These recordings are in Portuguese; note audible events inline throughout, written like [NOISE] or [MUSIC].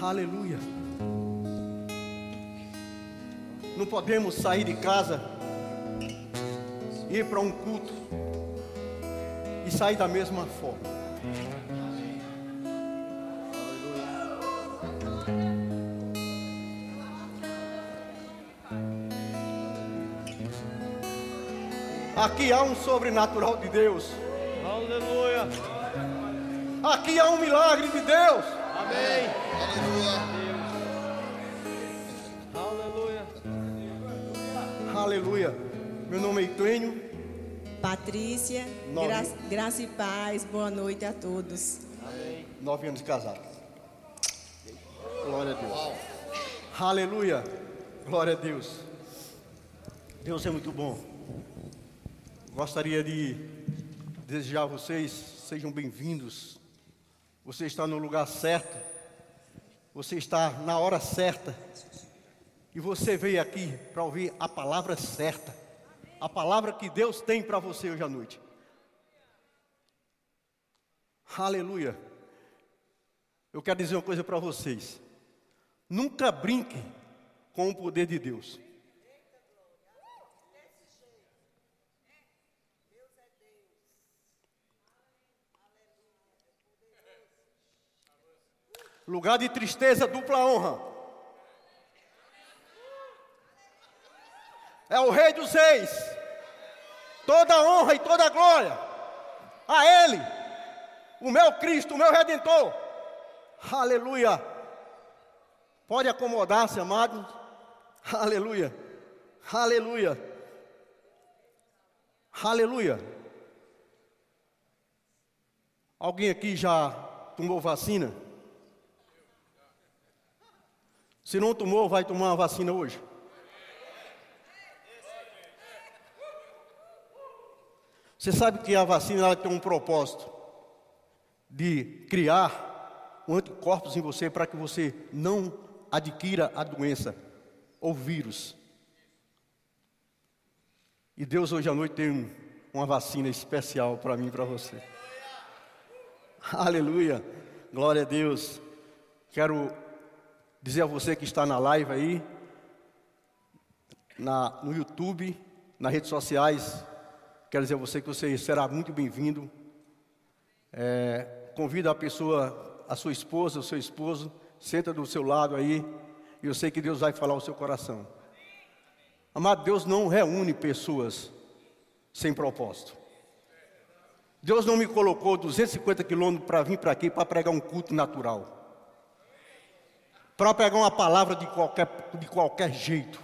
Aleluia. Não podemos sair de casa, ir para um culto e sair da mesma forma. Aqui há um sobrenatural de Deus. Aleluia. Aqui há um milagre de Deus. Amém. Aleluia. Aleluia. Aleluia. Meu nome é Itênio. Patrícia, Nove. gra graça e paz, boa noite a todos. Nove anos de casado. Glória a Deus. Aleluia. Glória a Deus. Deus é muito bom. Gostaria de desejar a vocês, sejam bem-vindos. Você está no lugar certo. Você está na hora certa. E você veio aqui para ouvir a palavra certa. A palavra que Deus tem para você hoje à noite. Aleluia. Eu quero dizer uma coisa para vocês. Nunca brinque com o poder de Deus. Lugar de tristeza, dupla honra. É o Rei dos Reis. Toda honra e toda glória a Ele, o meu Cristo, o meu Redentor. Aleluia. Pode acomodar-se, amados. Aleluia. Aleluia. Aleluia. Alguém aqui já tomou vacina? Se não tomou, vai tomar uma vacina hoje. Você sabe que a vacina tem um propósito de criar anticorpos em você para que você não adquira a doença ou vírus. E Deus hoje à noite tem um- uma vacina especial para mim e para você. Aleluia. Glória a Deus. Quero dizer a você que está na live aí, na, no YouTube, nas redes sociais, quero dizer a você que você será muito bem-vindo. É, convida a pessoa, a sua esposa, o seu esposo, senta do seu lado aí, e eu sei que Deus vai falar ao seu coração. Amado, Deus não reúne pessoas sem propósito. Deus não me colocou 250 quilômetros para vir para aqui para pregar um culto natural para pegar uma palavra de qualquer, de qualquer jeito.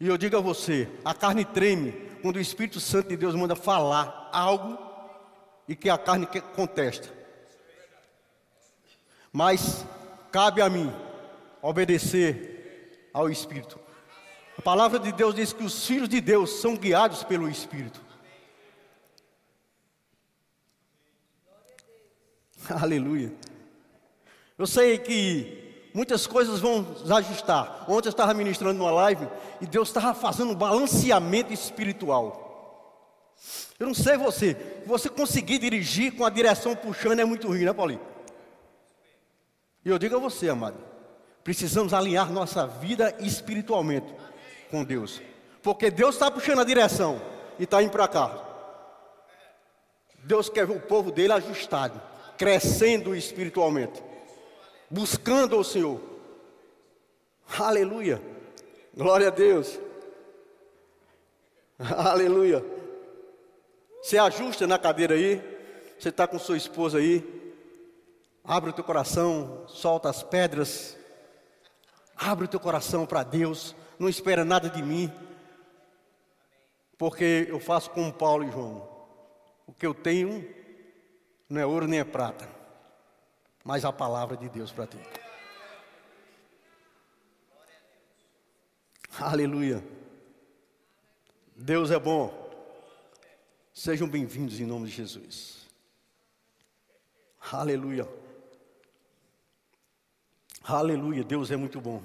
E eu digo a você: a carne treme quando o Espírito Santo de Deus manda falar algo e que a carne contesta. Mas cabe a mim obedecer ao Espírito. A palavra de Deus diz que os filhos de Deus são guiados pelo Espírito. [LAUGHS] Aleluia. Eu sei que muitas coisas vão ajustar. Ontem eu estava ministrando numa live e Deus estava fazendo um balanceamento espiritual. Eu não sei você, você conseguir dirigir com a direção puxando é muito ruim, né, Paulinho? E eu digo a você, amado, precisamos alinhar nossa vida espiritualmente com Deus, porque Deus está puxando a direção e está indo para cá. Deus quer o povo dele ajustado, crescendo espiritualmente buscando o Senhor. Aleluia. Glória a Deus. Aleluia. Você ajusta na cadeira aí. Você está com sua esposa aí. Abre o teu coração, solta as pedras. Abre o teu coração para Deus. Não espera nada de mim. Porque eu faço como Paulo e João. O que eu tenho não é ouro nem é prata mas a palavra de Deus para ti. Aleluia. Deus é bom. Sejam bem-vindos em nome de Jesus. Aleluia. Aleluia. Deus é muito bom.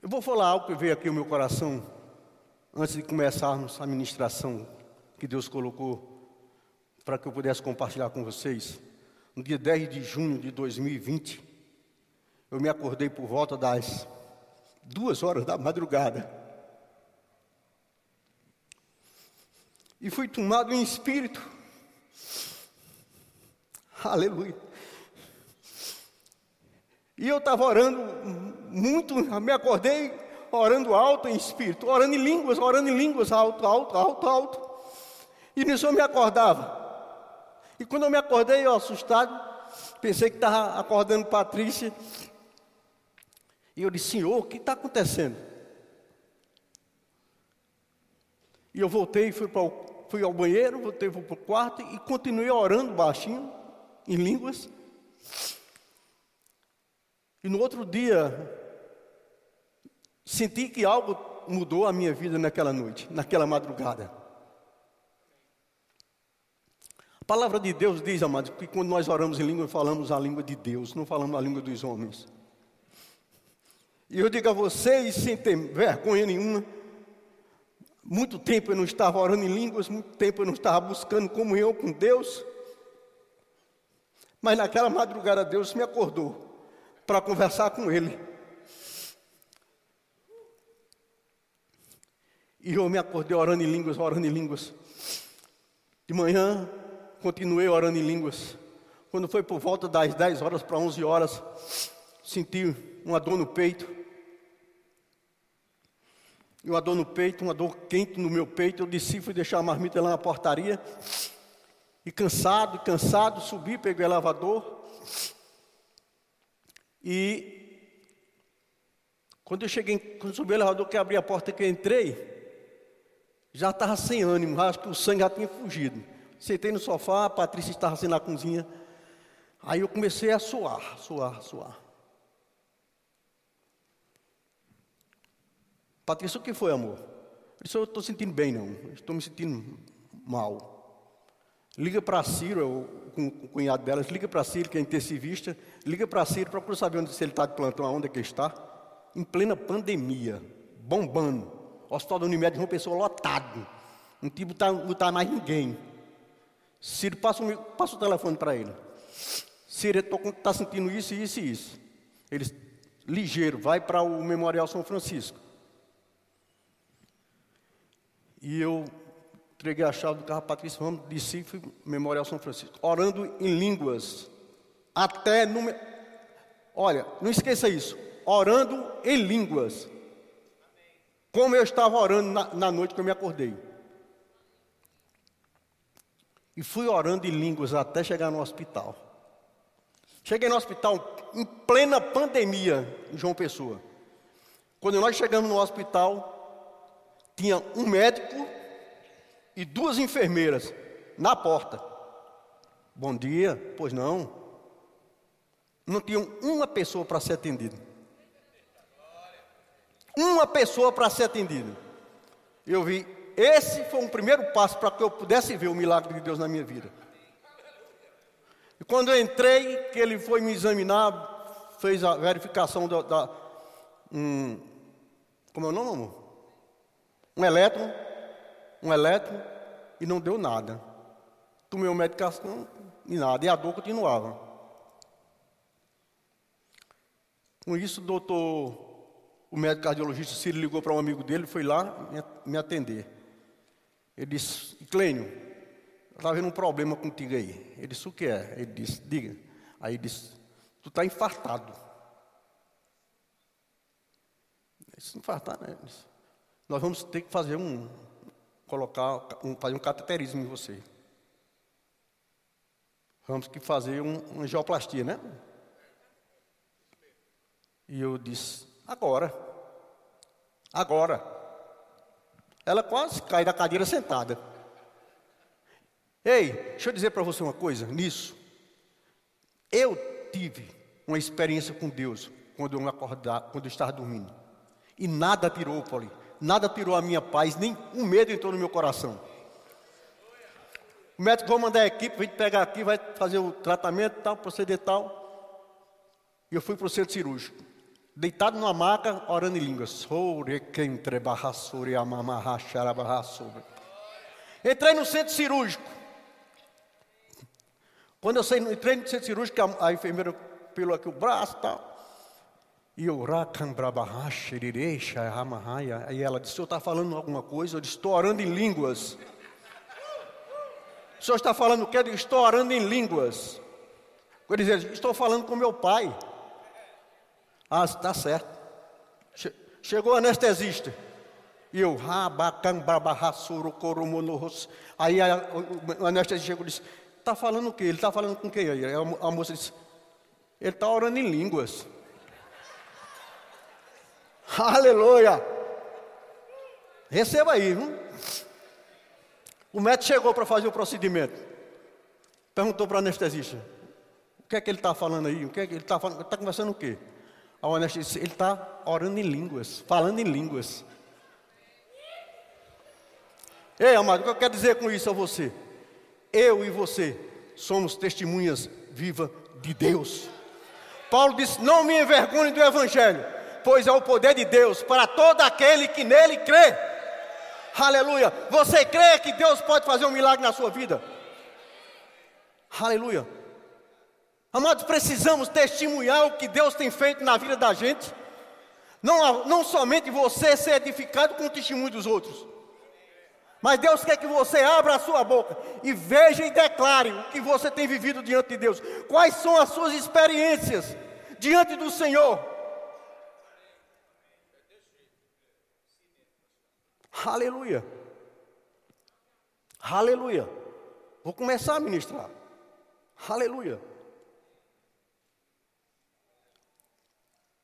Eu vou falar algo que veio aqui no meu coração antes de começarmos a ministração que Deus colocou para que eu pudesse compartilhar com vocês. No dia 10 de junho de 2020, eu me acordei por volta das duas horas da madrugada. E fui tomado em espírito. Aleluia. E eu estava orando muito, me acordei orando alto em espírito, orando em línguas, orando em línguas, alto, alto, alto, alto. E nisso eu me acordava. E quando eu me acordei, assustado, pensei que estava acordando Patrícia. E eu disse, Senhor, o que está acontecendo? E eu voltei, fui, para o, fui ao banheiro, voltei para o quarto e continuei orando baixinho, em línguas. E no outro dia, senti que algo mudou a minha vida naquela noite, naquela madrugada. A palavra de Deus diz, amados, que quando nós oramos em língua, falamos a língua de Deus, não falamos a língua dos homens. E eu digo a vocês, sem ter vergonha nenhuma, muito tempo eu não estava orando em línguas, muito tempo eu não estava buscando comunhão com Deus. Mas naquela madrugada Deus me acordou para conversar com Ele. E eu me acordei orando em línguas, orando em línguas. De manhã, continuei orando em línguas. Quando foi por volta das 10 horas para 11 horas, senti uma dor no peito e uma dor no peito, uma dor quente no meu peito. Eu desci, fui deixar a marmita lá na portaria. E cansado, cansado, subi, peguei o elevador. E quando eu cheguei, quando subi o elevador, que abri a porta que eu entrei, já estava sem ânimo, acho que o sangue já tinha fugido. Sentei no sofá, a Patrícia estava assim na cozinha. Aí eu comecei a suar, suar, suar. Patrícia, o que foi, amor? Eu disse, eu estou sentindo bem, não. Estou me sentindo mal. Liga para Ciro, com o cunhado delas, liga para Ciro, que é intensivista, liga para Ciro, procura saber onde se ele está de plantão, aonde é que ele está. Em plena pandemia, bombando. Hospital da Unimed, uma pessoa lotado. Não tá, não está mais ninguém. Ciro, passa, passa o telefone para ele. Ciro, está sentindo isso, isso e isso. Ele, ligeiro, vai para o Memorial São Francisco. E eu entreguei a chave do carro a Patrícia, vamos, desci, fui Memorial São Francisco, orando em línguas, até no... Olha, não esqueça isso, orando em línguas, como eu estava orando na, na noite que eu me acordei. E fui orando em línguas até chegar no hospital. Cheguei no hospital em plena pandemia em João Pessoa. Quando nós chegamos no hospital, tinha um médico e duas enfermeiras na porta. Bom dia, pois não. Não tinha uma pessoa para ser atendido. Uma pessoa para ser atendido. Eu vi, esse foi um primeiro passo para que eu pudesse ver o milagre de Deus na minha vida. E quando eu entrei, que ele foi me examinar, fez a verificação da. da um, como é o nome, amor? um elétron, um elétron, e não deu nada. Tomei uma medicação e nada, e a dor continuava. Com isso, o doutor, o médico cardiologista Ciro ligou para um amigo dele, foi lá me atender. Ele disse, Clênio, estava vendo um problema contigo aí. Ele disse, o que é? Ele disse, diga. Aí ele disse, tu está infartado. Ele disse, infartado, né? Disse, nós vamos ter que fazer um, colocar, um, fazer um cateterismo em você. Vamos que fazer um, uma geoplastia, né? E eu disse, agora. Agora. Ela quase cai da cadeira sentada. Ei, deixa eu dizer para você uma coisa nisso. Eu tive uma experiência com Deus quando eu acordar, quando eu estava dormindo. E nada tirou, Paulinho nada tirou a minha paz, nem um medo entrou no meu coração. O médico vai mandar a equipe, vem pegar aqui, vai fazer o tratamento, tal, proceder tal. E eu fui para o centro cirúrgico. Deitado numa maca, orando em línguas. Entrei no centro cirúrgico. Quando eu entrei no centro cirúrgico, a, a enfermeira pelou aqui o braço e tal. E eu, aí ela disse, o senhor está falando alguma coisa? Eu disse, estou orando em línguas. O senhor está falando o quê? Eu disse, estou orando em línguas. Eu disse, estou falando com meu pai. Ah, está certo. Chegou o anestesista. E eu, aí a, o anestesista chegou e disse, está falando o quê? Ele está falando com quem? Aí a, a moça disse, ele está orando em línguas. [LAUGHS] Aleluia! Receba aí, viu? O médico chegou para fazer o procedimento. Perguntou para o anestesista: O que é que ele está falando aí? O que é que ele está falando? Está conversando o quê? A anestesista ele está orando em línguas, falando em línguas. Ei, amado, o que eu quero dizer com isso a você? Eu e você somos testemunhas vivas de Deus. Paulo disse: Não me envergonhe do Evangelho, pois é o poder de Deus para todo aquele que nele crê. Aleluia. Você crê que Deus pode fazer um milagre na sua vida? Aleluia. Amados, precisamos testemunhar o que Deus tem feito na vida da gente. Não, não somente você ser edificado com o testemunho dos outros. Mas Deus quer que você abra a sua boca e veja e declare o que você tem vivido diante de Deus. Quais são as suas experiências diante do Senhor? Aleluia. Aleluia. Vou começar a ministrar. Aleluia.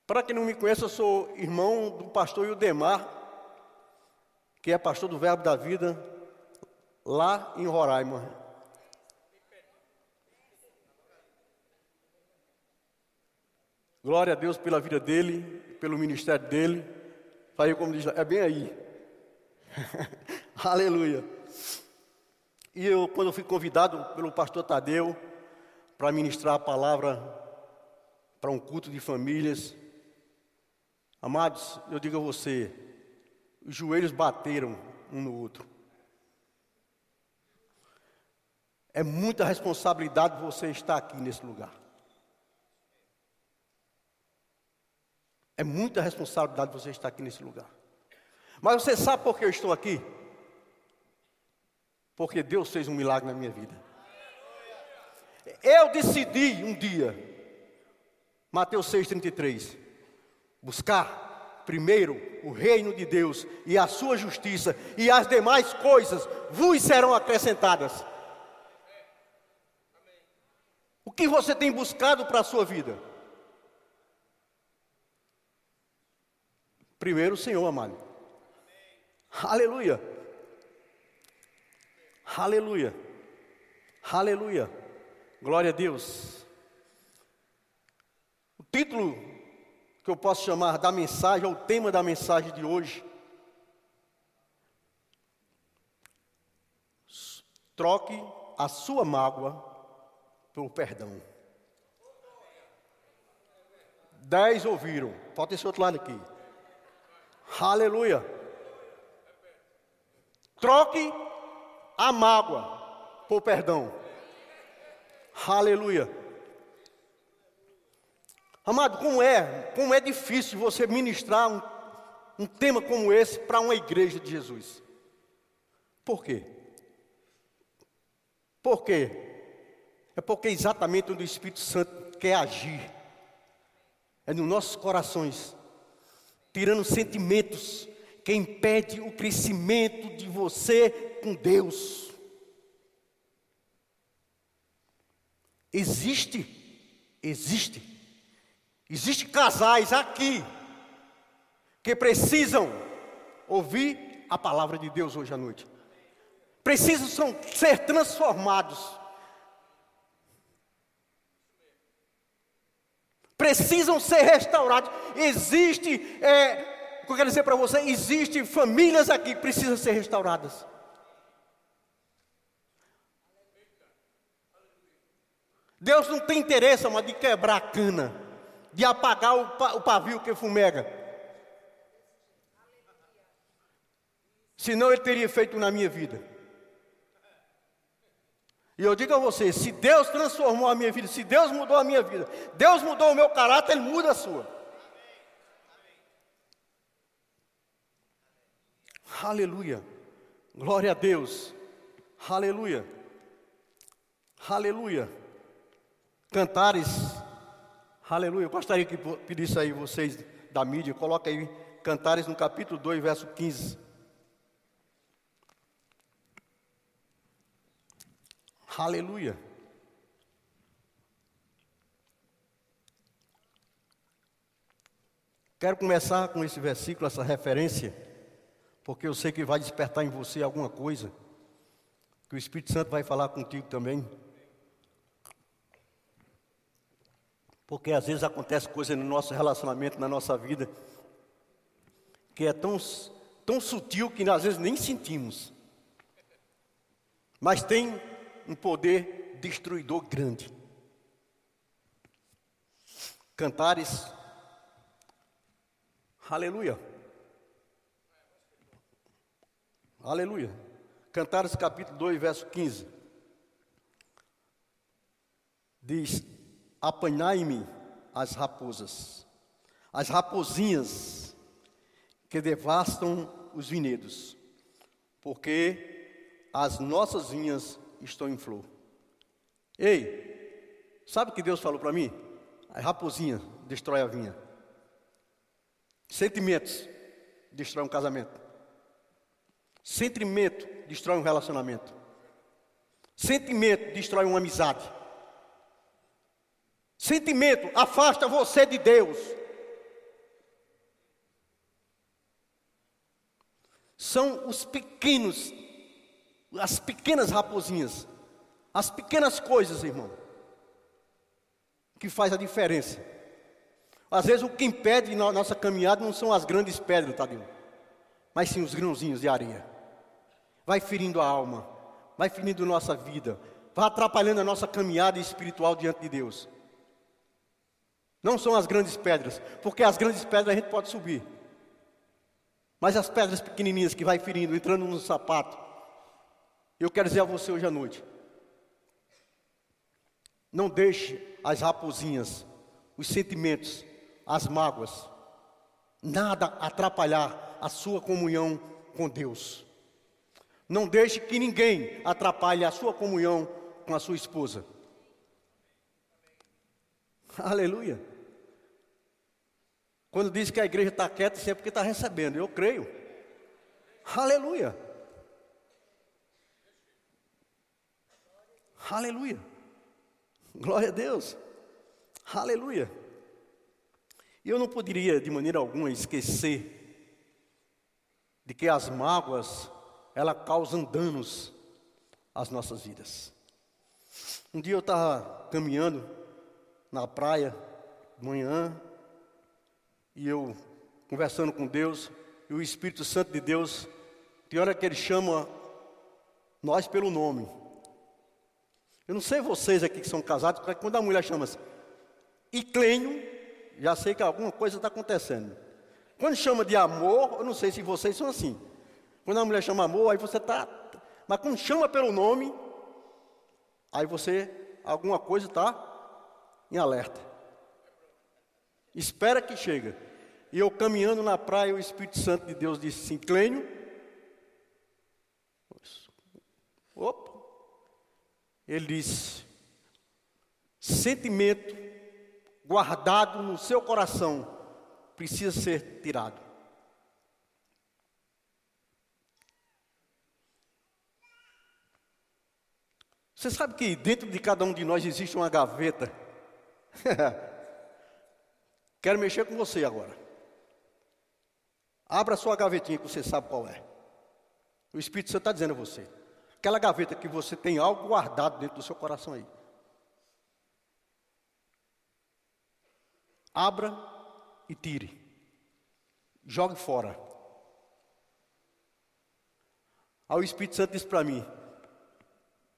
Para quem não me conhece, eu sou irmão do pastor Ildemar, que é pastor do Verbo da Vida, lá em Roraima. Glória a Deus pela vida dele, pelo ministério dele. Saiu como diz, é bem aí. [LAUGHS] Aleluia. E eu, quando eu fui convidado pelo pastor Tadeu para ministrar a palavra para um culto de famílias, amados, eu digo a você, os joelhos bateram um no outro. É muita responsabilidade você estar aqui nesse lugar. É muita responsabilidade você estar aqui nesse lugar. Mas você sabe por que eu estou aqui? Porque Deus fez um milagre na minha vida. Eu decidi um dia, Mateus 6,33, buscar primeiro o reino de Deus e a sua justiça, e as demais coisas vos serão acrescentadas. O que você tem buscado para a sua vida? Primeiro o Senhor, amado. Aleluia. Aleluia. Aleluia. Glória a Deus. O título que eu posso chamar da mensagem, ou o tema da mensagem de hoje. Troque a sua mágoa pelo perdão. Dez ouviram. Falta esse outro lado aqui. Aleluia. Troque a mágoa por perdão. Aleluia. Amado, como é, como é difícil você ministrar um, um tema como esse para uma igreja de Jesus. Por quê? Por quê? É porque exatamente onde o Espírito Santo quer agir é nos nossos corações, tirando sentimentos que impede o crescimento de você com Deus. Existe, existe, existe casais aqui que precisam ouvir a palavra de Deus hoje à noite. Precisam ser transformados. Precisam ser restaurados. Existe é, que eu quero dizer para você: existem famílias aqui que precisam ser restauradas. Deus não tem interesse, mas de quebrar a cana, de apagar o, pavio que fumega. Senão Ele teria feito na minha vida. E eu digo a você: se Deus transformou a minha vida, se Deus mudou a minha vida, Deus mudou o meu caráter, Ele muda a sua. Aleluia. Glória a Deus. Aleluia. Aleluia. Cantares. Aleluia. Eu gostaria que pedisse aí vocês da mídia, coloca aí Cantares no capítulo 2, verso 15. Aleluia. Quero começar com esse versículo, essa referência, porque eu sei que vai despertar em você alguma coisa, que o Espírito Santo vai falar contigo também. Porque às vezes acontece coisa no nosso relacionamento, na nossa vida, que é tão, tão sutil que às vezes nem sentimos. Mas tem um poder destruidor grande. Cantares, aleluia, aleluia. Cantares capítulo 2, verso 15. Diz: Apanhai-me as raposas, as raposinhas que devastam os vinhedos, porque as nossas vinhas estou em flor. Ei, sabe o que Deus falou para mim? A raposinha destrói a vinha. Sentimentos destrói um casamento. Sentimento destrói um relacionamento. Sentimento destrói uma amizade. Sentimento afasta você de Deus. São os pequenos as pequenas raposinhas, as pequenas coisas, irmão, que faz a diferença. Às vezes o que impede na nossa caminhada não são as grandes pedras, Tadeu, mas sim os grãozinhos de areia. Vai ferindo a alma, vai ferindo nossa vida, vai atrapalhando a nossa caminhada espiritual diante de Deus. Não são as grandes pedras, porque as grandes pedras a gente pode subir. Mas as pedras pequenininhas que vai ferindo, entrando no sapato, eu quero dizer a você hoje à noite: não deixe as raposinhas, os sentimentos, as mágoas, nada atrapalhar a sua comunhão com Deus. Não deixe que ninguém atrapalhe a sua comunhão com a sua esposa. Aleluia. Quando diz que a igreja está quieta, isso é porque está recebendo. Eu creio. Aleluia. Aleluia. Glória a Deus. Aleluia. E eu não poderia de maneira alguma esquecer de que as mágoas, ela causam danos às nossas vidas. Um dia eu estava caminhando na praia, de manhã, e eu conversando com Deus, e o Espírito Santo de Deus, tem hora que ele chama nós pelo nome. Eu não sei vocês aqui que são casados, porque quando a mulher chama assim, Iclênio, já sei que alguma coisa está acontecendo. Quando chama de amor, eu não sei se vocês são assim. Quando a mulher chama amor, aí você está. Mas quando chama pelo nome, aí você, alguma coisa está em alerta. Espera que chega. E eu caminhando na praia, o Espírito Santo de Deus disse assim: Clênio. Opa. Ele disse: sentimento guardado no seu coração precisa ser tirado. Você sabe que dentro de cada um de nós existe uma gaveta? [LAUGHS] Quero mexer com você agora. Abra sua gavetinha que você sabe qual é. O Espírito Santo está dizendo a você. Aquela gaveta que você tem algo guardado dentro do seu coração aí. Abra e tire. Jogue fora. Aí o Espírito Santo disse para mim: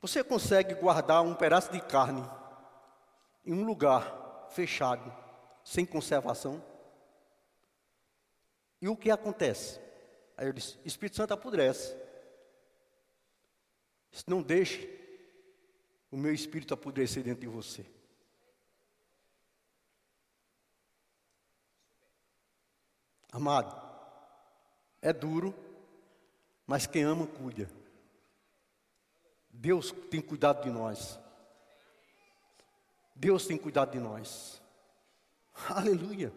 Você consegue guardar um pedaço de carne em um lugar fechado, sem conservação? E o que acontece? Aí eu disse: Espírito Santo apodrece. Não deixe o meu espírito apodrecer dentro de você. Amado, é duro, mas quem ama, cuida. Deus tem cuidado de nós. Deus tem cuidado de nós. Aleluia.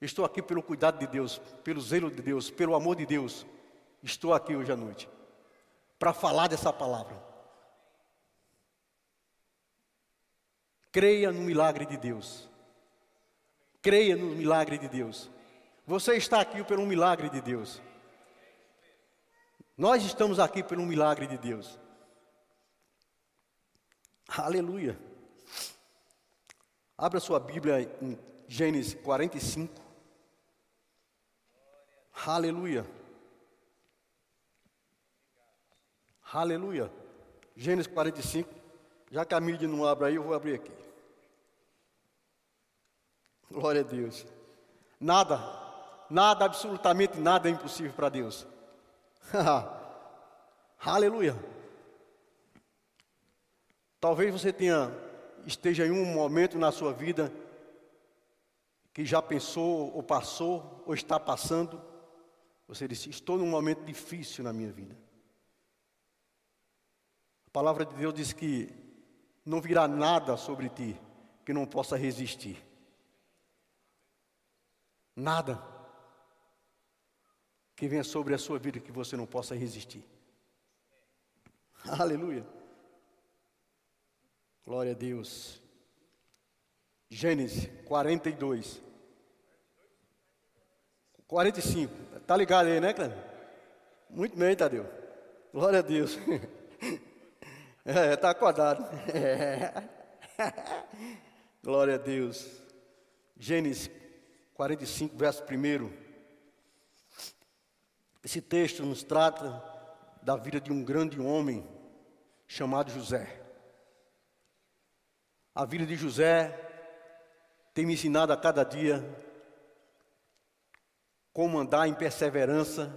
Estou aqui pelo cuidado de Deus, pelo zelo de Deus, pelo amor de Deus. Estou aqui hoje à noite para falar dessa palavra. Creia no milagre de Deus. Creia no milagre de Deus. Você está aqui pelo milagre de Deus. Nós estamos aqui pelo milagre de Deus. Aleluia. Abra sua Bíblia em Gênesis 45. Aleluia. Aleluia. Gênesis 45. Já que a mídia não abre aí, eu vou abrir aqui. Glória a Deus. Nada, nada, absolutamente nada é impossível para Deus. [LAUGHS] Aleluia. Talvez você tenha esteja em um momento na sua vida que já pensou ou passou ou está passando. Você disse: Estou num momento difícil na minha vida. A palavra de Deus diz que não virá nada sobre ti que não possa resistir. Nada que venha sobre a sua vida que você não possa resistir. Aleluia. Glória a Deus. Gênesis 42. 45. Tá ligado aí, né, Cleber? Muito bem, Tadeu. Glória a Deus. [LAUGHS] É, tá acordado. É. [LAUGHS] Glória a Deus. Gênesis 45, verso 1. Esse texto nos trata da vida de um grande homem chamado José. A vida de José tem me ensinado a cada dia como andar em perseverança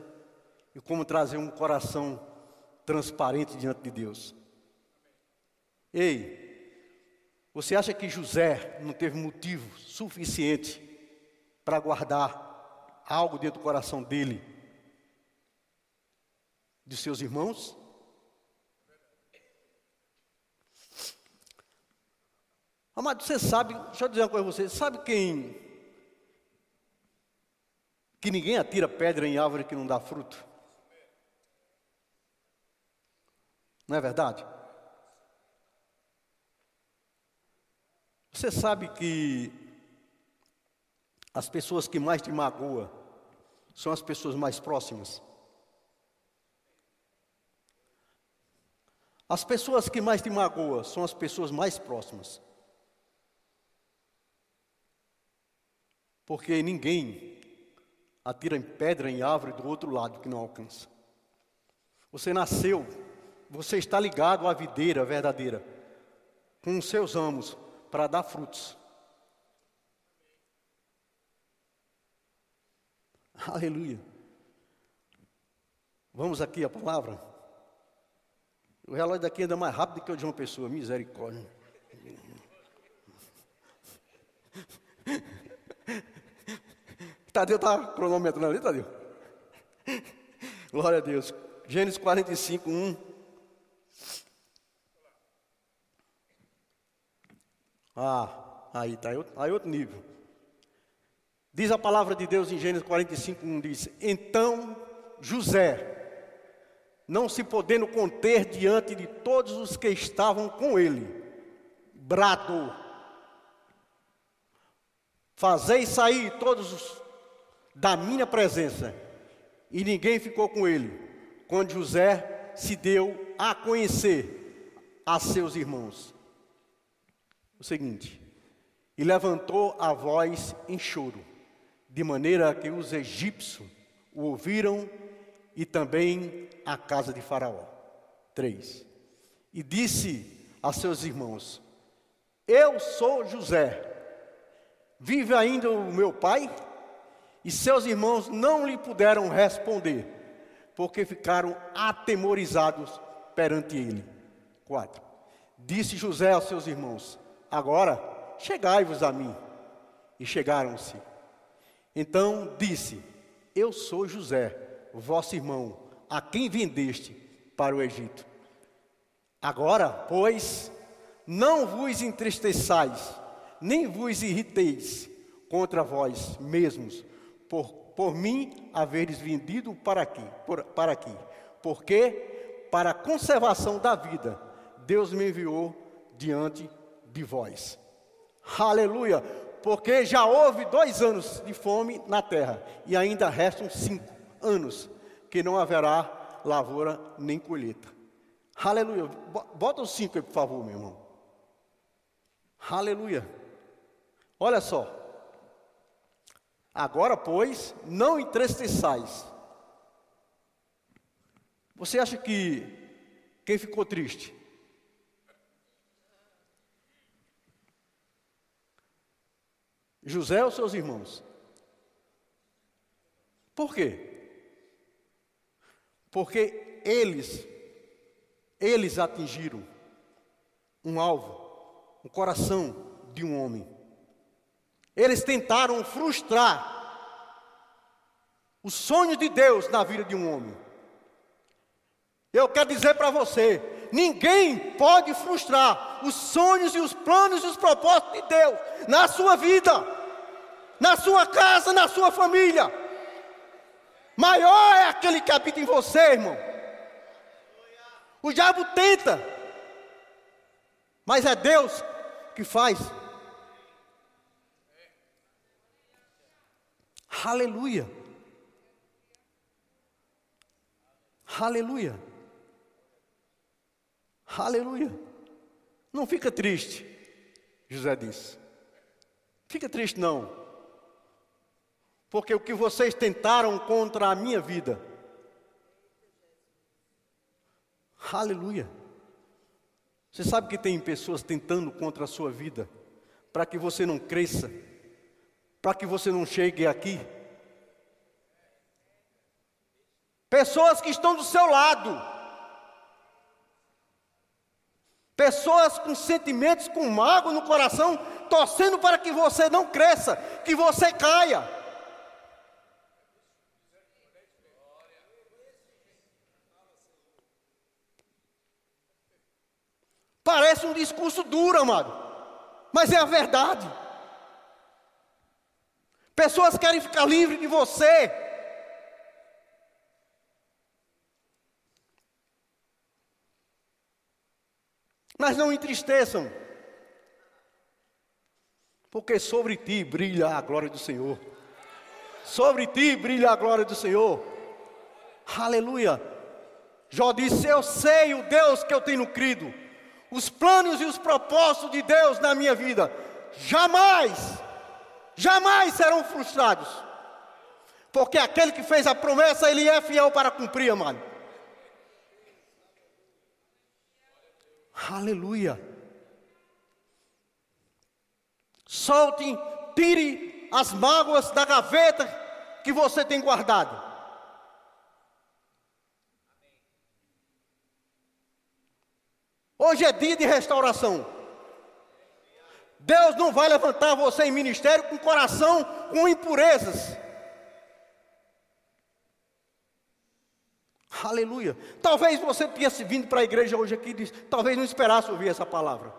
e como trazer um coração transparente diante de Deus. Ei, você acha que José não teve motivo suficiente para guardar algo dentro do coração dele, de seus irmãos? Amado, você sabe, deixa eu dizer uma coisa a você, sabe quem que ninguém atira pedra em árvore que não dá fruto? Não é verdade? Você sabe que as pessoas que mais te magoam são as pessoas mais próximas? As pessoas que mais te magoam são as pessoas mais próximas. Porque ninguém atira em pedra em árvore do outro lado que não alcança. Você nasceu, você está ligado à videira verdadeira, com os seus amos, para dar frutos. [LAUGHS] Aleluia. Vamos aqui a palavra. O relógio daqui anda mais rápido que o de uma pessoa, misericórdia. [LAUGHS] Tadeu está cronometrando ali, Tadeu? Glória a Deus. Gênesis 45, 1. Ah, aí está, aí outro nível. Diz a palavra de Deus em Gênesis 45, 1, diz, Então José, não se podendo conter diante de todos os que estavam com ele, bradou, fazei sair todos os da minha presença. E ninguém ficou com ele, quando José se deu a conhecer a seus irmãos. O seguinte, e levantou a voz em choro, de maneira que os egípcios o ouviram e também a casa de Faraó. 3. E disse a seus irmãos: Eu sou José. Vive ainda o meu pai? E seus irmãos não lhe puderam responder, porque ficaram atemorizados perante ele. 4. Disse José aos seus irmãos: Agora chegai-vos a mim. E chegaram-se. Então disse: Eu sou José, vosso irmão, a quem vendeste para o Egito. Agora, pois, não vos entristeçais, nem vos irriteis contra vós mesmos, por, por mim haveres vendido para aqui, por, para aqui, porque para a conservação da vida, Deus me enviou diante de vós. Aleluia! Porque já houve dois anos de fome na terra, e ainda restam cinco anos que não haverá lavoura nem colheita. Aleluia. Bota os cinco aí, por favor, meu irmão. Aleluia. Olha só. Agora, pois, não entristeçais. Você acha que quem ficou triste? José ou seus irmãos? Por quê? Porque eles, eles atingiram um alvo, o um coração de um homem. Eles tentaram frustrar o sonho de Deus na vida de um homem. Eu quero dizer para você: ninguém pode frustrar os sonhos e os planos e os propósitos de Deus na sua vida, na sua casa, na sua família. Maior é aquele que habita em você, irmão. O diabo tenta, mas é Deus que faz. Aleluia. Aleluia. Aleluia. Não fica triste, José disse. Fica triste não. Porque o que vocês tentaram contra a minha vida. Aleluia. Você sabe que tem pessoas tentando contra a sua vida, para que você não cresça, para que você não chegue aqui. Pessoas que estão do seu lado. Pessoas com sentimentos, com mago no coração, torcendo para que você não cresça, que você caia. Parece um discurso duro, amado, mas é a verdade. Pessoas querem ficar livres de você. Mas não entristeçam, porque sobre ti brilha a glória do Senhor. Sobre ti brilha a glória do Senhor. Aleluia. Jó disse: Eu sei o Deus que eu tenho crido, os planos e os propósitos de Deus na minha vida, jamais jamais serão frustrados. Porque aquele que fez a promessa, ele é fiel para cumprir, amado. Aleluia. Solte, tire as mágoas da gaveta que você tem guardado. Hoje é dia de restauração. Deus não vai levantar você em ministério com coração com impurezas. Aleluia. Talvez você tivesse vindo para a igreja hoje aqui e talvez não esperasse ouvir essa palavra.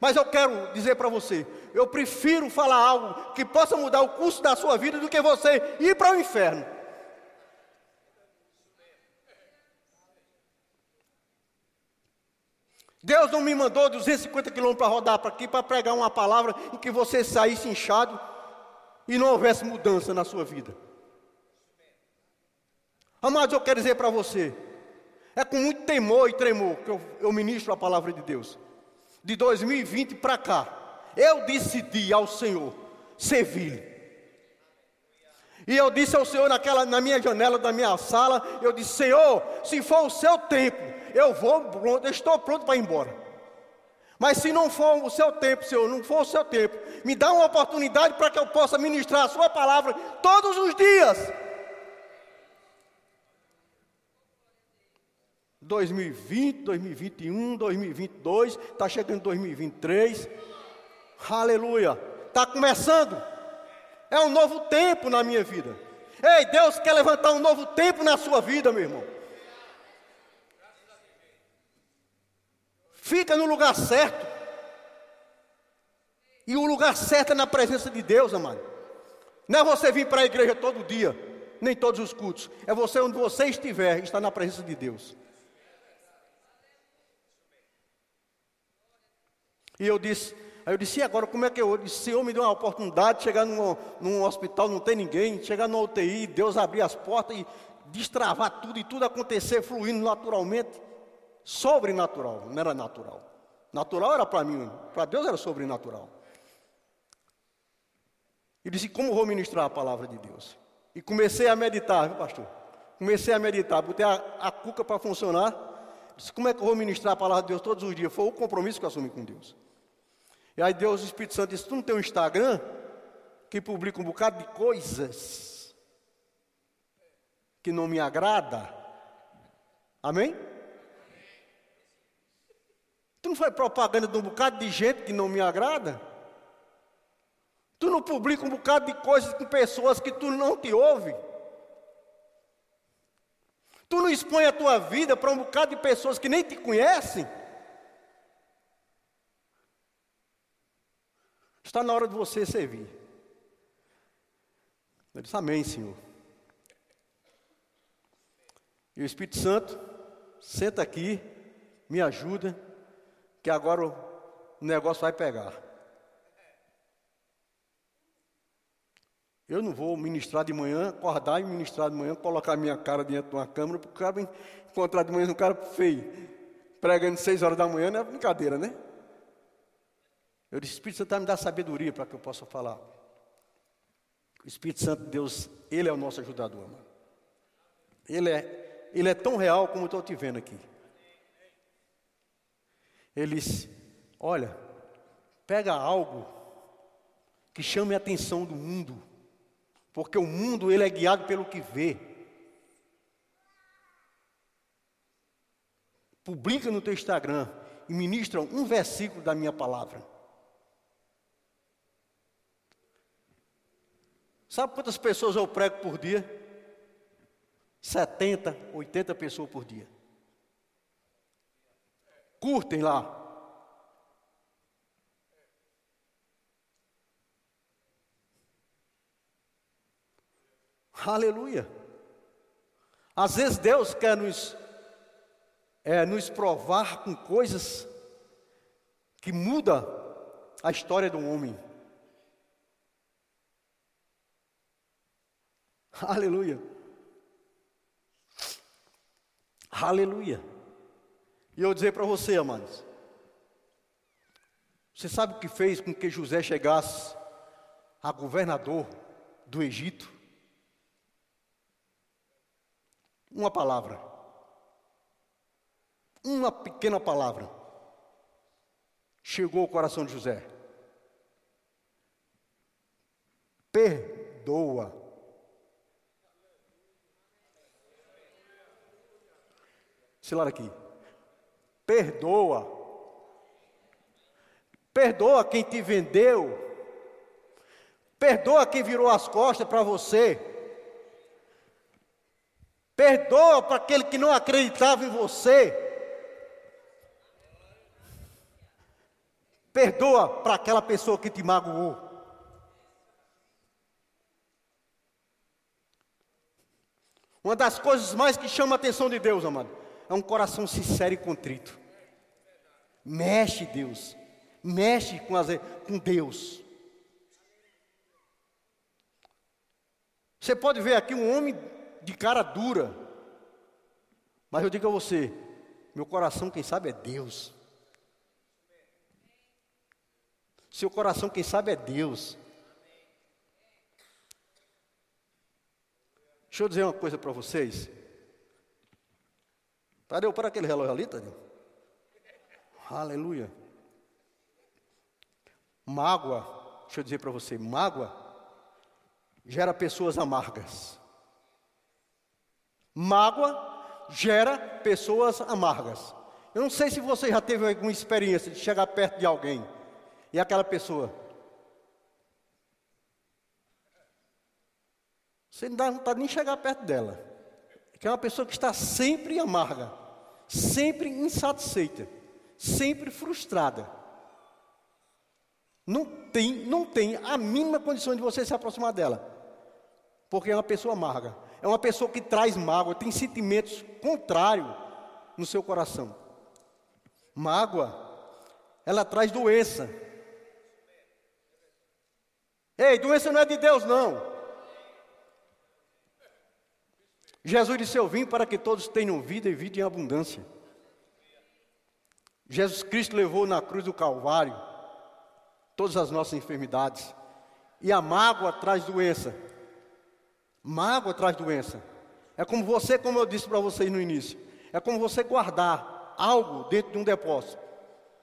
Mas eu quero dizer para você, eu prefiro falar algo que possa mudar o curso da sua vida do que você ir para o inferno. Deus não me mandou 250 quilômetros para rodar para aqui para pregar uma palavra em que você saísse inchado e não houvesse mudança na sua vida. Amados, eu quero dizer para você, é com muito temor e tremor que eu, eu ministro a palavra de Deus. De 2020 para cá, eu decidi ao Senhor servir. E eu disse ao Senhor naquela, na minha janela da minha sala, eu disse, Senhor, se for o seu tempo, eu vou, eu estou pronto para ir embora. Mas se não for o seu tempo, Senhor, não for o seu tempo, me dá uma oportunidade para que eu possa ministrar a Sua palavra todos os dias. 2020, 2021, 2022, está chegando 2023. Aleluia. Está começando. É um novo tempo na minha vida. Ei, Deus quer levantar um novo tempo na sua vida, meu irmão. Fica no lugar certo. E o lugar certo é na presença de Deus, amado. Não é você vir para a igreja todo dia, nem todos os cultos. É você onde você estiver, estar na presença de Deus. E eu disse, aí eu disse, e agora como é que eu? eu disse, Senhor me deu uma oportunidade de chegar num, num hospital, não tem ninguém, chegar no UTI, Deus abrir as portas e destravar tudo e tudo acontecer fluindo naturalmente sobrenatural, não era natural. Natural era para mim, para Deus era sobrenatural. E disse: Como vou ministrar a palavra de Deus? E comecei a meditar, viu, pastor? Comecei a meditar, botei a, a cuca para funcionar. Disse: Como é que eu vou ministrar a palavra de Deus todos os dias? Foi o compromisso que eu assumi com Deus. E aí Deus, o Espírito Santo disse: Tu não tem um Instagram que publica um bocado de coisas que não me agrada? Amém? Tu não faz propaganda de um bocado de gente que não me agrada? Tu não publica um bocado de coisas com pessoas que tu não te ouve? Tu não expõe a tua vida para um bocado de pessoas que nem te conhecem? Está na hora de você servir. Eu disse, amém, Senhor. E o Espírito Santo, senta aqui, me ajuda que agora o negócio vai pegar. Eu não vou ministrar de manhã, acordar e ministrar de manhã, colocar minha cara dentro de uma câmera, porque o cara encontrar de manhã um cara feio, pregando seis horas da manhã, não é brincadeira, né? Eu disse, Espírito Santo, me dá sabedoria para que eu possa falar. O Espírito Santo de Deus, Ele é o nosso ajudador, mano. Ele é, ele é tão real como estou te vendo aqui. Eles, olha, pega algo que chame a atenção do mundo, porque o mundo ele é guiado pelo que vê. Publica no teu Instagram e ministra um versículo da minha palavra. Sabe quantas pessoas eu prego por dia? 70, 80 pessoas por dia curtem lá. Aleluia. Às vezes Deus quer nos, é, nos provar com coisas que muda a história do homem. Aleluia. Aleluia. E eu dizer para você, amados, você sabe o que fez com que José chegasse a governador do Egito? Uma palavra. Uma pequena palavra. Chegou ao coração de José. Perdoa. Celular aqui. Perdoa. Perdoa quem te vendeu. Perdoa quem virou as costas para você. Perdoa para aquele que não acreditava em você. Perdoa para aquela pessoa que te magoou. Uma das coisas mais que chama a atenção de Deus, amado, é um coração sincero e contrito. Mexe, Deus. Mexe com, as, com Deus. Você pode ver aqui um homem de cara dura. Mas eu digo a você, meu coração, quem sabe, é Deus. Seu coração, quem sabe, é Deus. Deixa eu dizer uma coisa para vocês. Tadeu, para aquele relógio ali, Tadeu. Aleluia. Mágoa, deixa eu dizer para você, mágoa gera pessoas amargas. Mágoa gera pessoas amargas. Eu não sei se você já teve alguma experiência de chegar perto de alguém e aquela pessoa. Você não vontade nem chegar perto dela. Que é uma pessoa que está sempre amarga, sempre insatisfeita, sempre frustrada. Não tem, não tem a mínima condição de você se aproximar dela. Porque é uma pessoa amarga. É uma pessoa que traz mágoa, tem sentimentos contrários no seu coração. Mágoa, ela traz doença. Ei, doença não é de Deus, não. Jesus disse: Eu vim para que todos tenham vida e vida em abundância. Jesus Cristo levou na cruz do Calvário todas as nossas enfermidades. E a mágoa traz doença. Mágoa traz doença. É como você, como eu disse para vocês no início, é como você guardar algo dentro de um depósito,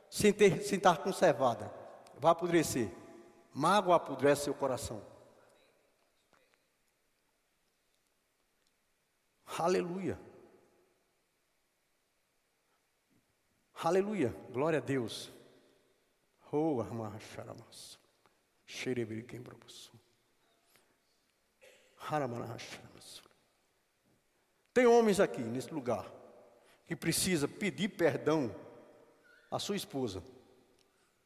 sem, ter, sem estar conservada. Vai apodrecer. Mágoa apodrece seu coração. Aleluia. Aleluia. Glória a Deus. Oh, armacharamas. Xerebiriquem propuso. Haramanacharamas. Tem homens aqui nesse lugar que precisa pedir perdão à sua esposa.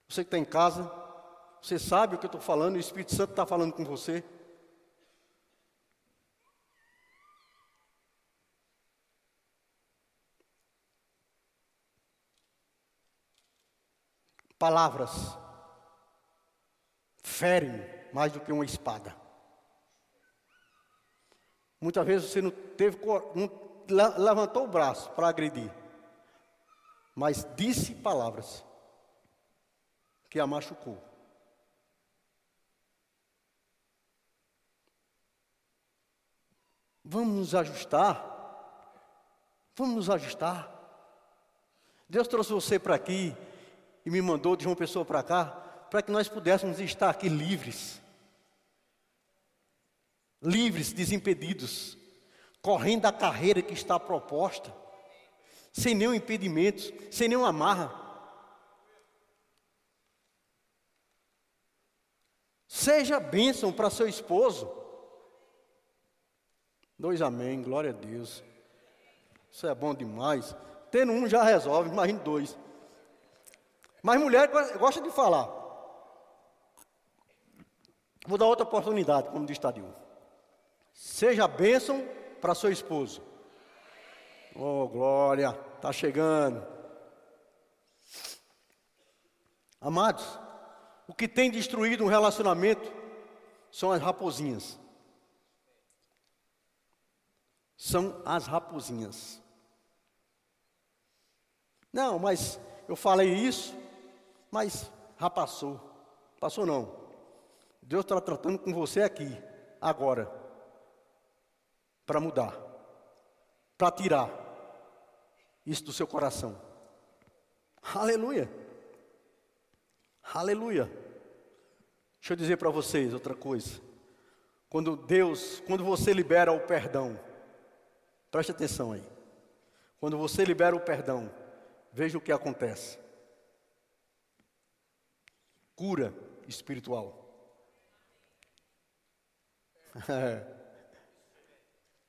Você que está em casa, você sabe o que eu estou falando, o Espírito Santo está falando com você. Palavras ferem mais do que uma espada. Muitas vezes você não teve, não levantou o braço para agredir, mas disse palavras que a machucou. Vamos nos ajustar. Vamos nos ajustar. Deus trouxe você para aqui e me mandou de uma pessoa para cá, para que nós pudéssemos estar aqui livres. Livres, desimpedidos, correndo a carreira que está proposta, sem nenhum impedimento, sem nenhuma amarra. Seja bênção para seu esposo. Dois amém, glória a Deus. Isso é bom demais. Tendo um já resolve, imagine dois. Mas mulher gosta de falar. Vou dar outra oportunidade, como diz Tadeu. Seja bênção para seu esposo. Oh, glória, está chegando. Amados, o que tem destruído um relacionamento são as raposinhas. São as raposinhas. Não, mas eu falei isso mas já passou. Passou não. Deus está tratando com você aqui, agora. Para mudar. Para tirar isso do seu coração. Aleluia. Aleluia. Deixa eu dizer para vocês outra coisa. Quando Deus, quando você libera o perdão, preste atenção aí. Quando você libera o perdão, veja o que acontece cura espiritual. [LAUGHS]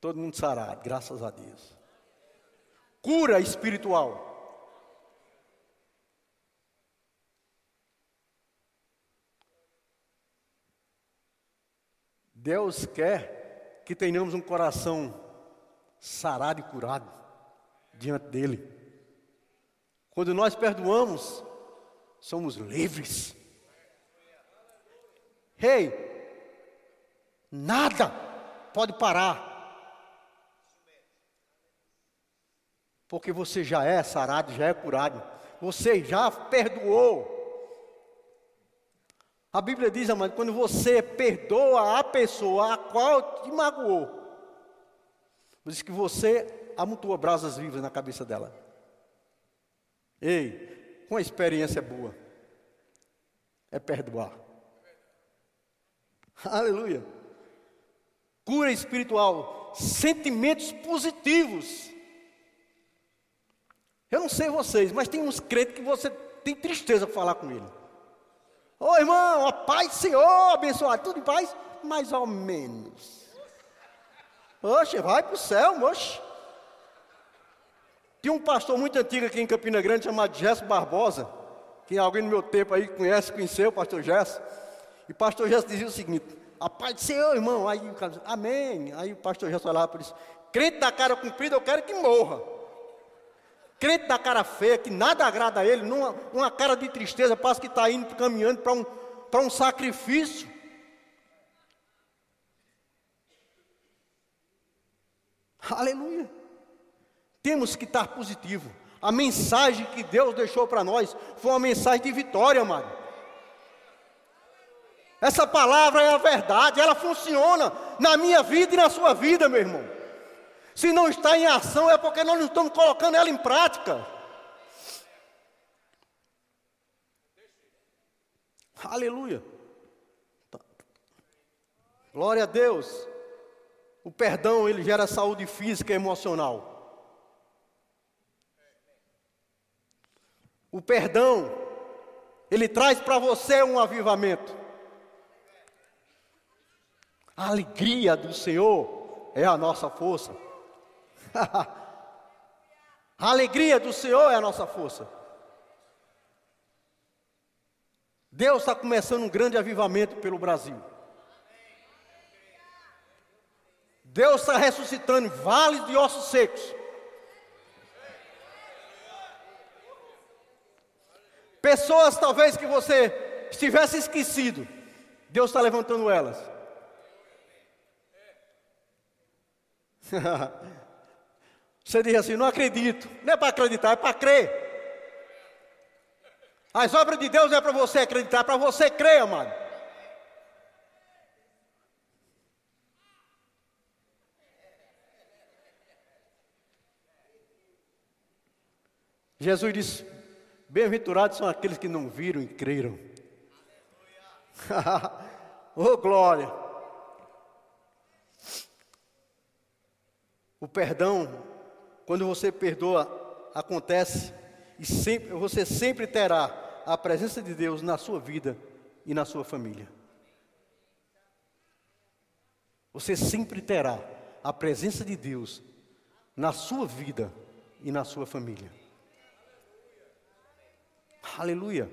Todo mundo sarado, graças a Deus. Cura espiritual. Deus quer que tenhamos um coração sarado e curado diante dEle. Quando nós perdoamos, somos livres. Rei, hey, nada pode parar. Porque você já é sarado, já é curado. Você já perdoou. A Bíblia diz, amado, quando você perdoa a pessoa a qual te magoou, diz que você amontoa brasas vivas na cabeça dela. Ei, uma experiência boa é perdoar. Aleluia. Cura espiritual, sentimentos positivos Eu não sei vocês, mas tem uns crentes que você tem tristeza para falar com ele. Ô irmão, a paz do Senhor, abençoado, tudo em paz? Mais ou menos. Oxe, vai para o céu, moxe. Tinha um pastor muito antigo aqui em Campina Grande chamado Gesso Barbosa, que alguém no meu tempo aí conhece, conheceu o pastor Gesso. E o pastor Gesso dizia o seguinte: A paz do Senhor, irmão. Aí o cara dizia, Amém. Aí o pastor Gesso falava por isso: Crente da cara comprida, eu quero que morra. Crente da cara feia, que nada agrada a ele, numa, uma cara de tristeza, parece que está indo caminhando para um, um sacrifício. Aleluia. Temos que estar positivo. A mensagem que Deus deixou para nós foi uma mensagem de vitória, amado. Essa palavra é a verdade, ela funciona na minha vida e na sua vida, meu irmão. Se não está em ação, é porque nós não estamos colocando ela em prática. Aleluia. Glória a Deus. O perdão, ele gera saúde física e emocional. O perdão, ele traz para você um avivamento. A alegria do Senhor é a nossa força. [LAUGHS] a alegria do Senhor é a nossa força. Deus está começando um grande avivamento pelo Brasil. Deus está ressuscitando vales de ossos secos. Pessoas talvez que você estivesse esquecido, Deus está levantando elas. [LAUGHS] Você diz assim: não acredito. Não é para acreditar, é para crer. As obras de Deus não é para você acreditar, é para você crer, amado. Jesus disse: Bem-aventurados são aqueles que não viram e creram. [LAUGHS] oh glória! O perdão quando você perdoa, acontece e sempre, você sempre terá a presença de Deus na sua vida e na sua família. Você sempre terá a presença de Deus na sua vida e na sua família. Aleluia.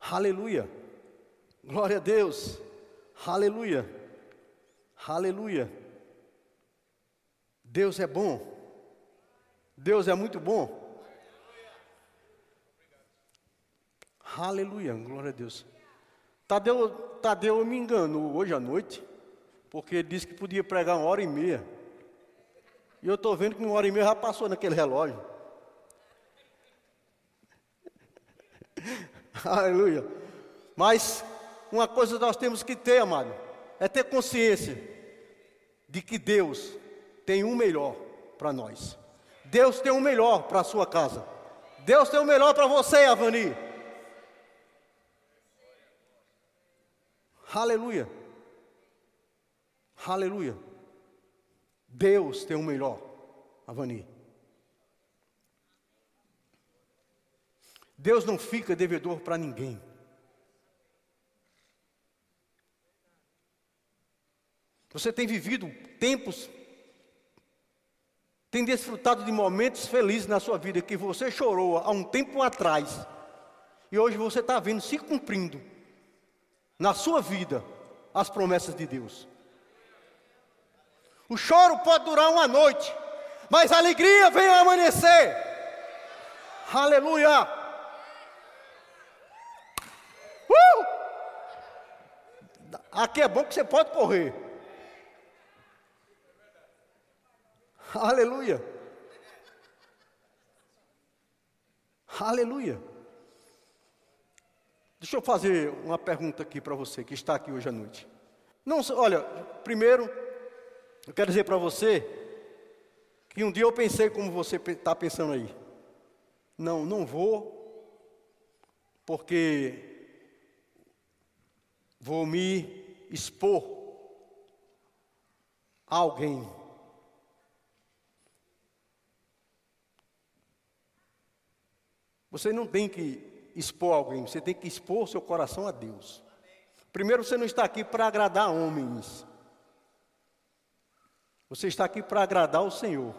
Aleluia. Glória a Deus. Aleluia. Aleluia. Deus é bom. Deus é muito bom. Aleluia, glória a Deus. Tadeu, Tadeu me enganou hoje à noite, porque ele disse que podia pregar uma hora e meia. E eu estou vendo que uma hora e meia já passou naquele relógio. [LAUGHS] Aleluia. Mas uma coisa nós temos que ter, amado, é ter consciência de que Deus tem um melhor para nós. Deus tem o melhor para a sua casa. Deus tem o melhor para você, Avani. Aleluia. Aleluia. Deus tem o melhor, Avani. Deus não fica devedor para ninguém. Você tem vivido tempos tem desfrutado de momentos felizes na sua vida que você chorou há um tempo atrás e hoje você está vendo se cumprindo na sua vida as promessas de Deus. O choro pode durar uma noite, mas a alegria vem ao amanhecer. Aleluia! Uh! Aqui é bom que você pode correr. Aleluia. Aleluia. Deixa eu fazer uma pergunta aqui para você que está aqui hoje à noite. Não, olha, primeiro, eu quero dizer para você que um dia eu pensei como você está pensando aí. Não, não vou, porque vou me expor a alguém. Você não tem que expor alguém, você tem que expor seu coração a Deus. Primeiro, você não está aqui para agradar homens. Você está aqui para agradar o Senhor.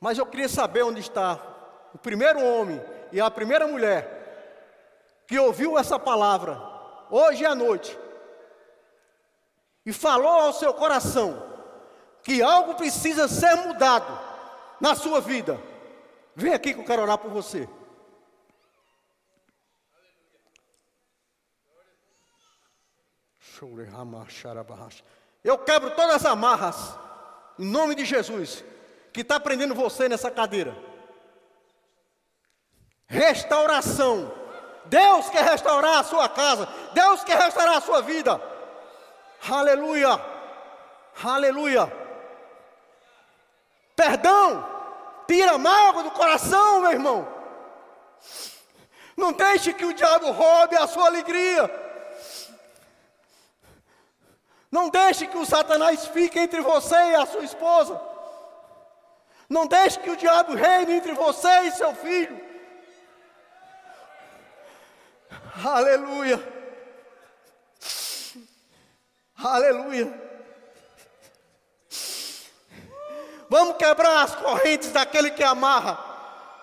Mas eu queria saber onde está o primeiro homem e a primeira mulher que ouviu essa palavra hoje à noite e falou ao seu coração que algo precisa ser mudado na sua vida. Vem aqui que eu quero orar por você. Eu quebro todas as amarras, em nome de Jesus, que está prendendo você nessa cadeira. Restauração. Deus quer restaurar a sua casa. Deus quer restaurar a sua vida. Aleluia. Aleluia. Perdão. Tira mágoa do coração, meu irmão. Não deixe que o diabo roube a sua alegria. Não deixe que o Satanás fique entre você e a sua esposa. Não deixe que o diabo reine entre você e seu filho. Aleluia. Aleluia. Vamos quebrar as correntes daquele que amarra.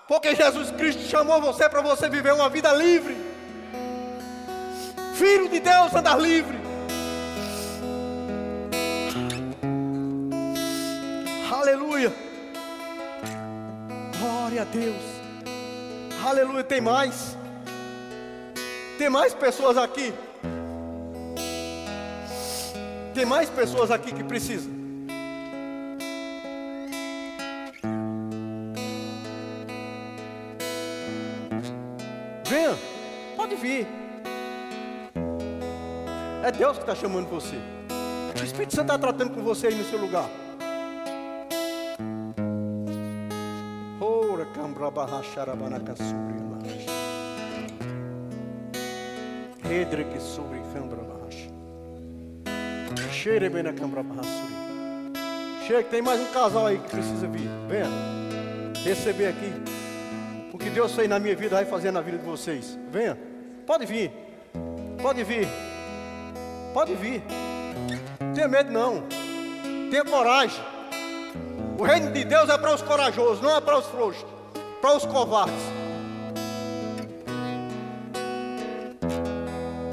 Porque Jesus Cristo chamou você para você viver uma vida livre. Filho de Deus andar livre. Aleluia. Glória a Deus. Aleluia. Tem mais. Tem mais pessoas aqui. Tem mais pessoas aqui que precisam. Deus que está chamando você. O Espírito Santo está tratando com você aí no seu lugar. Ora, sobre que. Cheire bem. Chega, tem mais um casal aí que precisa vir. Venha receber aqui. O que Deus fez na minha vida vai fazer na vida de vocês. Venha. Pode vir. Pode vir. Pode vir. Não tenha medo não. Tenha coragem. O reino de Deus é para os corajosos, não é para os frouxos, para os covardes.